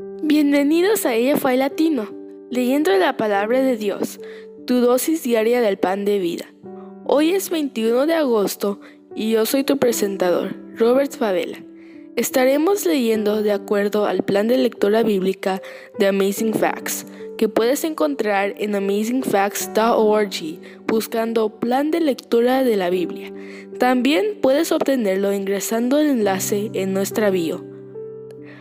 Bienvenidos a Ella Fue Latino, leyendo la palabra de Dios, tu dosis diaria del pan de vida. Hoy es 21 de agosto y yo soy tu presentador, Robert Favela. Estaremos leyendo de acuerdo al plan de lectura bíblica de Amazing Facts, que puedes encontrar en amazingfacts.org buscando plan de lectura de la Biblia. También puedes obtenerlo ingresando el enlace en nuestra bio.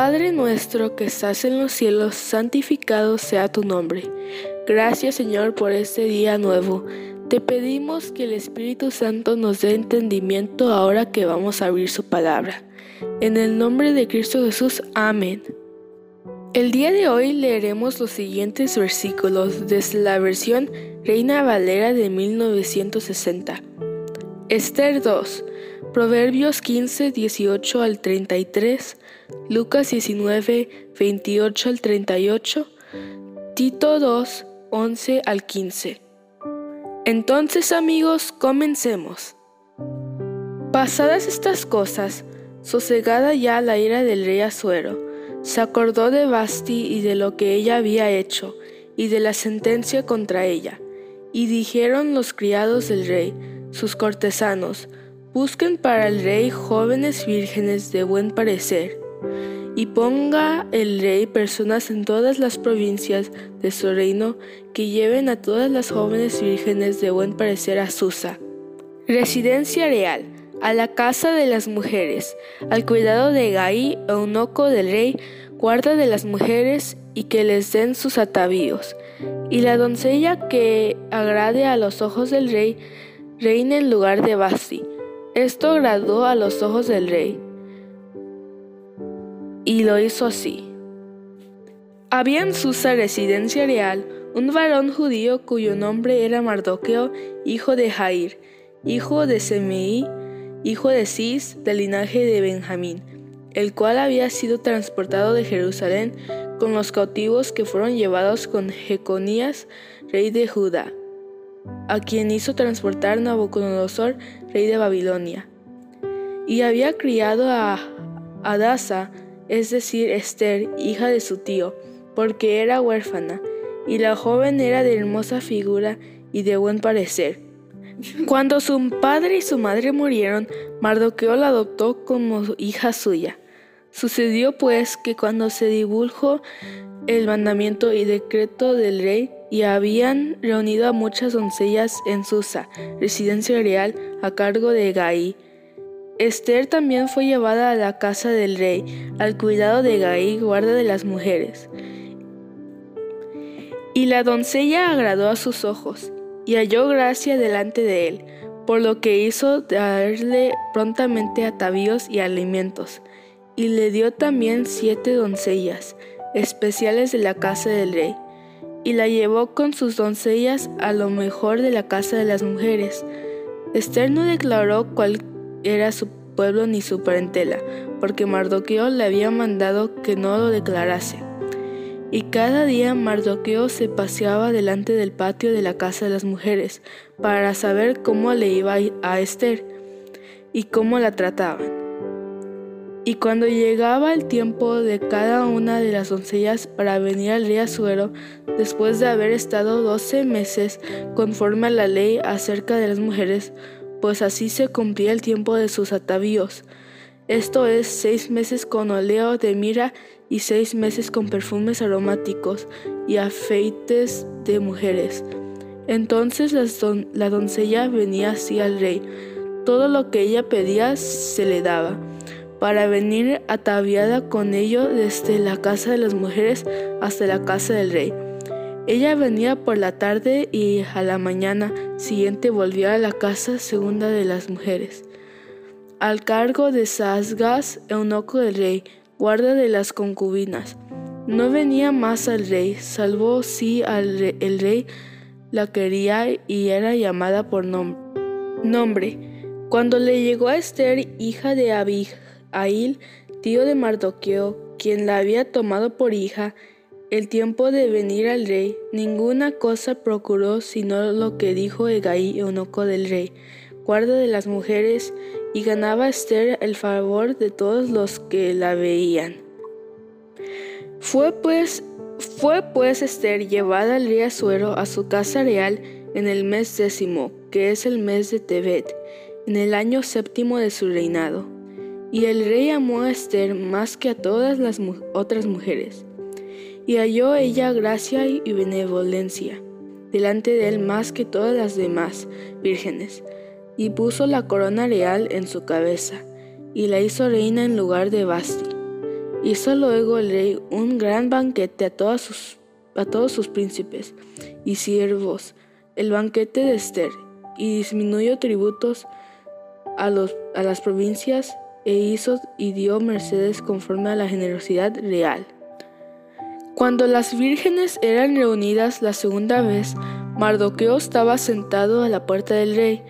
Padre nuestro que estás en los cielos, santificado sea tu nombre. Gracias Señor por este día nuevo. Te pedimos que el Espíritu Santo nos dé entendimiento ahora que vamos a abrir su palabra. En el nombre de Cristo Jesús, amén. El día de hoy leeremos los siguientes versículos desde la versión Reina Valera de 1960. Esther 2. Proverbios 15, 18 al 33, Lucas 19, 28 al 38, Tito 2, 11 al 15. Entonces amigos, comencemos. Pasadas estas cosas, sosegada ya la ira del rey Azuero, se acordó de Basti y de lo que ella había hecho, y de la sentencia contra ella. Y dijeron los criados del rey, sus cortesanos, Busquen para el rey jóvenes vírgenes de buen parecer, y ponga el rey personas en todas las provincias de su reino que lleven a todas las jóvenes vírgenes de buen parecer a Susa. Residencia real, a la casa de las mujeres, al cuidado de Gaí, eunuco del rey, guarda de las mujeres y que les den sus atavíos. Y la doncella que agrade a los ojos del rey, reina en lugar de Basti esto agradó a los ojos del rey, y lo hizo así. Había en Susa residencia real un varón judío cuyo nombre era Mardoqueo, hijo de Jair, hijo de Semei, hijo de Cis, del linaje de Benjamín, el cual había sido transportado de Jerusalén con los cautivos que fueron llevados con Jeconías, rey de Judá, a quien hizo transportar Nabucodonosor, rey de Babilonia. Y había criado a Adasa, es decir, Esther, hija de su tío, porque era huérfana, y la joven era de hermosa figura y de buen parecer. Cuando su padre y su madre murieron, Mardoqueo la adoptó como hija suya. Sucedió pues que cuando se divulgó el mandamiento y decreto del rey, y habían reunido a muchas doncellas en Susa, residencia real, a cargo de Gaí. Esther también fue llevada a la casa del rey, al cuidado de Gaí, guarda de las mujeres. Y la doncella agradó a sus ojos, y halló gracia delante de él, por lo que hizo darle prontamente atavíos y alimentos, y le dio también siete doncellas, especiales de la casa del rey y la llevó con sus doncellas a lo mejor de la casa de las mujeres. Esther no declaró cuál era su pueblo ni su parentela, porque Mardoqueo le había mandado que no lo declarase. Y cada día Mardoqueo se paseaba delante del patio de la casa de las mujeres para saber cómo le iba a Esther y cómo la trataban. Y cuando llegaba el tiempo de cada una de las doncellas para venir al Azuero, después de haber estado doce meses conforme a la ley acerca de las mujeres, pues así se cumplía el tiempo de sus atavíos. Esto es seis meses con oleo de mira y seis meses con perfumes aromáticos y afeites de mujeres. Entonces la doncella venía así al rey. Todo lo que ella pedía se le daba para venir ataviada con ello desde la casa de las mujeres hasta la casa del rey. Ella venía por la tarde y a la mañana siguiente volvía a la casa segunda de las mujeres, al cargo de Sasgas, eunuco del rey, guarda de las concubinas. No venía más al rey, salvo si el rey la quería y era llamada por nombre. Cuando le llegó a Esther, hija de Abihail, tío de Mardoqueo, quien la había tomado por hija, el tiempo de venir al rey, ninguna cosa procuró sino lo que dijo Egaí, eunuco del rey, guarda de las mujeres, y ganaba Esther el favor de todos los que la veían. Fue pues, fue pues Esther llevada al rey Asuero a su casa real en el mes décimo, que es el mes de Tebet, en el año séptimo de su reinado. Y el rey amó a Esther más que a todas las otras mujeres y halló ella gracia y benevolencia delante de él más que todas las demás vírgenes, y puso la corona real en su cabeza, y la hizo reina en lugar de Basti. Hizo luego el rey un gran banquete a, todos sus, príncipes y siervos, el banquete de Esther, y disminuyó tributos a, a las provincias, e hizo y dio mercedes conforme a la generosidad real. Cuando las vírgenes eran reunidas la segunda vez, Mardoqueo estaba sentado a la puerta del rey,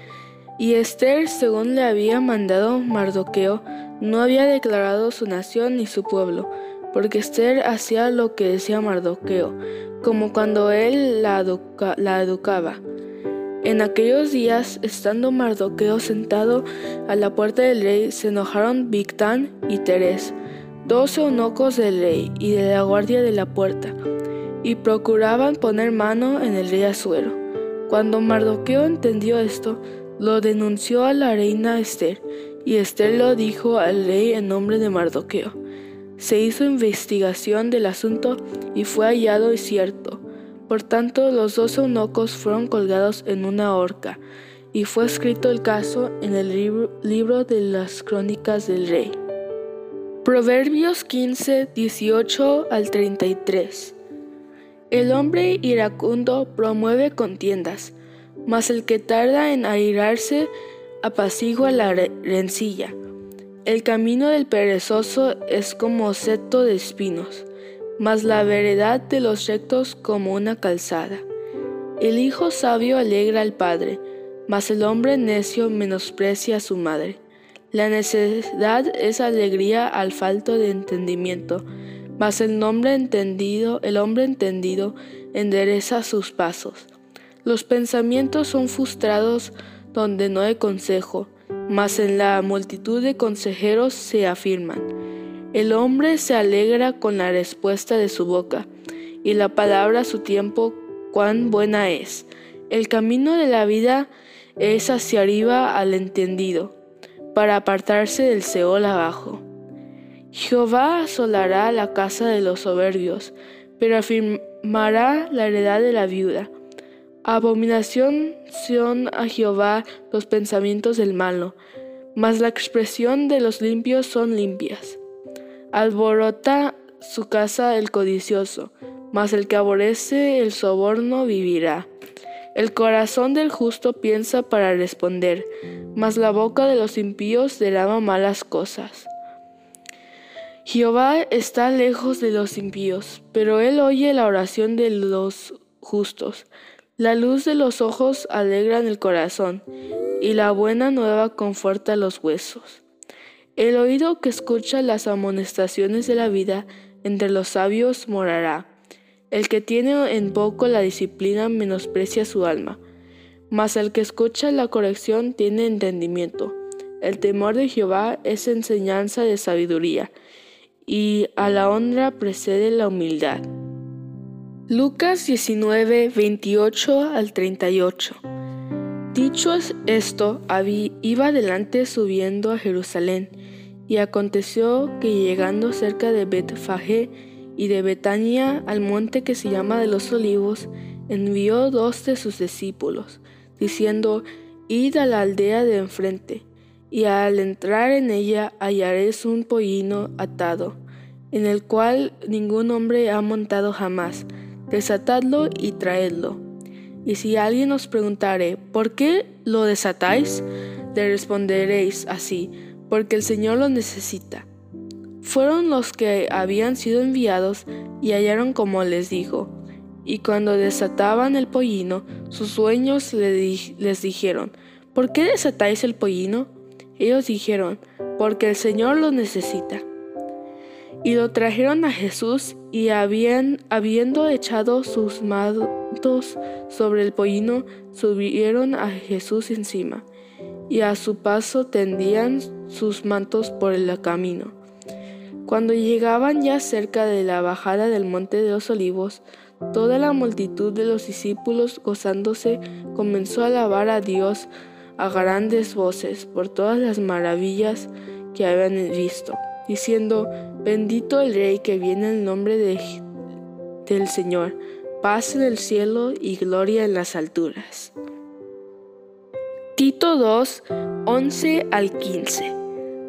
y Esther, según le había mandado Mardoqueo, no había declarado su nación ni su pueblo, porque Esther hacía lo que decía Mardoqueo, como cuando él la, educaba. En aquellos días, estando Mardoqueo sentado a la puerta del rey, se enojaron Victán y Teres, dos eunucos del rey y de la guardia de la puerta, y procuraban poner mano en el rey Asuero. Cuando Mardoqueo entendió esto, lo denunció a la reina Esther, y Esther lo dijo al rey en nombre de Mardoqueo. Se hizo investigación del asunto y fue hallado y cierto. Por tanto, los dos eunucos fueron colgados en una horca, y fue escrito el caso en el libro, de las crónicas del rey. Proverbios 15, 18 al 33. El hombre iracundo promueve contiendas, mas el que tarda en airarse apacigua la rencilla. El camino del perezoso es como seto de espinos, mas la veredad de los rectos como una calzada. El hijo sabio alegra al padre, mas el hombre necio menosprecia a su madre. La necedad es alegría al falto de entendimiento, mas el hombre entendido, el hombre entendido endereza sus pasos. Los pensamientos son frustrados donde no hay consejo, mas en la multitud de consejeros se afirman. El hombre se alegra con la respuesta de su boca, y la palabra a su tiempo cuán buena es. El camino de la vida es hacia arriba al entendido para apartarse del Seol abajo. Jehová asolará la casa de los soberbios, pero afirmará la heredad de la viuda. Abominación son a Jehová los pensamientos del malo, mas la expresión de los limpios son limpias. Alborota su casa el codicioso, mas el que aborrece el soborno vivirá. El corazón del justo piensa para responder, mas la boca de los impíos derrama malas cosas. Jehová está lejos de los impíos, pero él oye la oración de los justos. La luz de los ojos alegra el corazón, y la buena nueva conforta los huesos. El oído que escucha las amonestaciones de la vida entre los sabios morará el que tiene en poco la disciplina menosprecia su alma, mas el que escucha la corrección tiene entendimiento. El temor de Jehová es enseñanza de sabiduría, y a la honra precede la humildad. Lucas 19, 28 al 38. Dicho esto, iba adelante subiendo a Jerusalén, y aconteció que llegando cerca de Betfagé, y de Betania al monte que se llama de los olivos, envió dos de sus discípulos, diciendo, Id a la aldea de enfrente, y al entrar en ella hallaréis un pollino atado, en el cual ningún hombre ha montado jamás, desatadlo y traedlo. Y si alguien os preguntare, ¿por qué lo desatáis? Le responderéis así, porque el Señor lo necesita Fueron los que habían sido enviados y hallaron como les dijo. Y cuando desataban el pollino, sus dueños les dijeron, ¿por qué desatáis el pollino? Ellos dijeron, porque el Señor lo necesita. Y lo trajeron a Jesús y habían, habiendo echado sus mantos sobre el pollino, subieron a Jesús encima, y a su paso tendían sus mantos por el camino. Cuando llegaban ya cerca de la bajada del monte de los olivos, toda la multitud de los discípulos gozándose comenzó a alabar a Dios a grandes voces por todas las maravillas que habían visto, diciendo, bendito el Rey que viene en nombre de, del Señor, paz en el cielo y gloria en las alturas. Tito 2, 11 al 15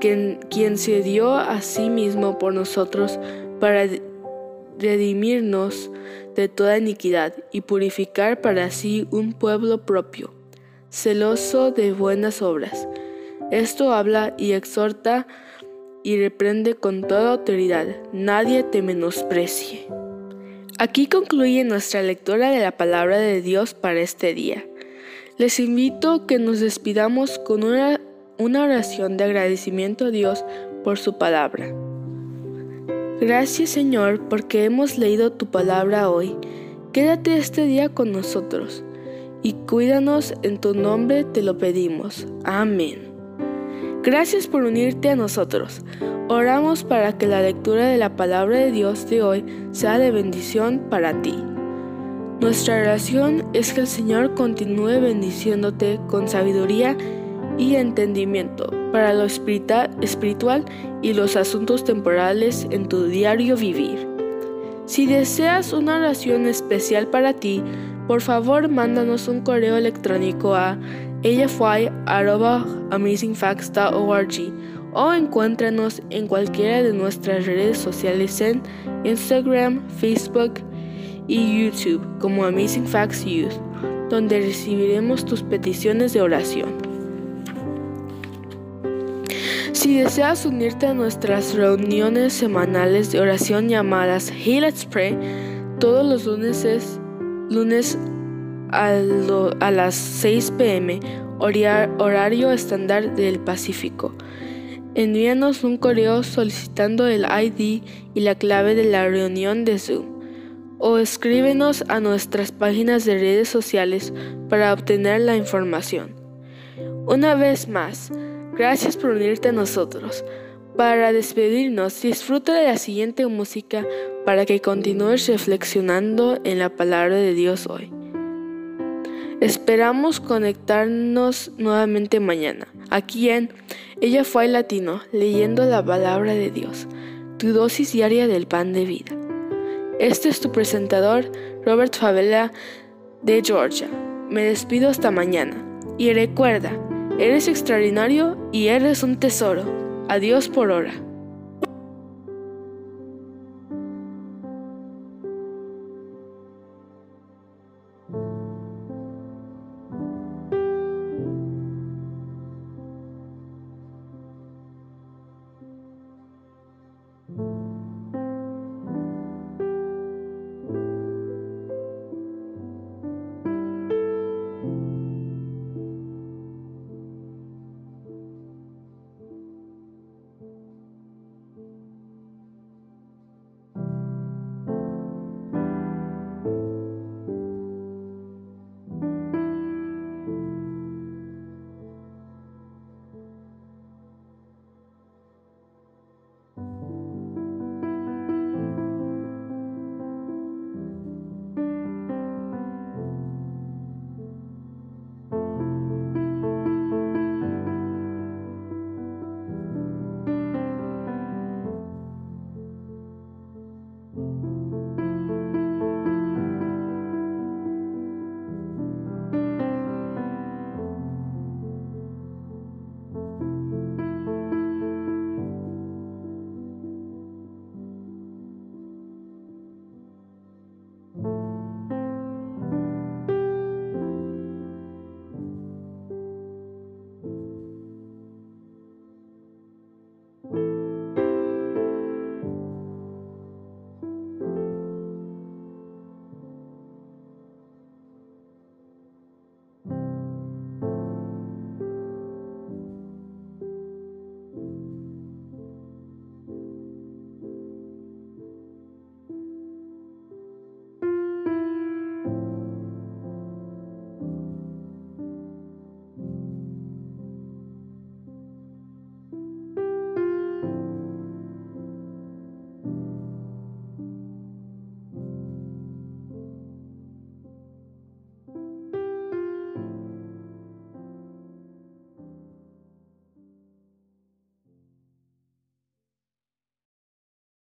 quien, se dio a sí mismo por nosotros para redimirnos de toda iniquidad y purificar para sí un pueblo propio, celoso de buenas obras. Esto habla y exhorta y reprende con toda autoridad. Nadie te menosprecie. Aquí concluye nuestra lectura de la palabra de Dios para este día. Les invito que nos despidamos con una una oración de agradecimiento a Dios por su palabra. Gracias Señor porque hemos leído tu palabra hoy. Quédate este día con nosotros y cuídanos en tu nombre te lo pedimos. Amén. Gracias por unirte a nosotros. Oramos para que la lectura de la palabra de Dios de hoy sea de bendición para ti. Nuestra oración es que el Señor continúe bendiciéndote con sabiduría y entendimiento para lo espiritual y los asuntos temporales en tu diario vivir. Si deseas una oración especial para ti, por favor mándanos un correo electrónico a ellafy.amazingfacts.org o encuéntranos en cualquiera de nuestras redes sociales en Instagram, Facebook y YouTube como Amazing Facts Youth, donde recibiremos tus peticiones de oración. Si deseas unirte a nuestras reuniones semanales de oración llamadas Hey Let's Pray, todos los lunes, es, lunes a, a las 6 pm, horario estándar del Pacífico. Envíanos un correo solicitando el ID y la clave de la reunión de Zoom o escríbenos a nuestras páginas de redes sociales para obtener la información. Una vez más, Gracias por unirte a nosotros. Para despedirnos, disfruta de la siguiente música para que continúes reflexionando en la palabra de Dios hoy. Esperamos conectarnos nuevamente mañana, aquí en Ella fue latino, leyendo la palabra de Dios, tu dosis diaria del pan de vida. Este es tu presentador, Robert Favela de Georgia. Me despido hasta mañana y recuerda, Eres extraordinario y eres un tesoro. Adiós por hora.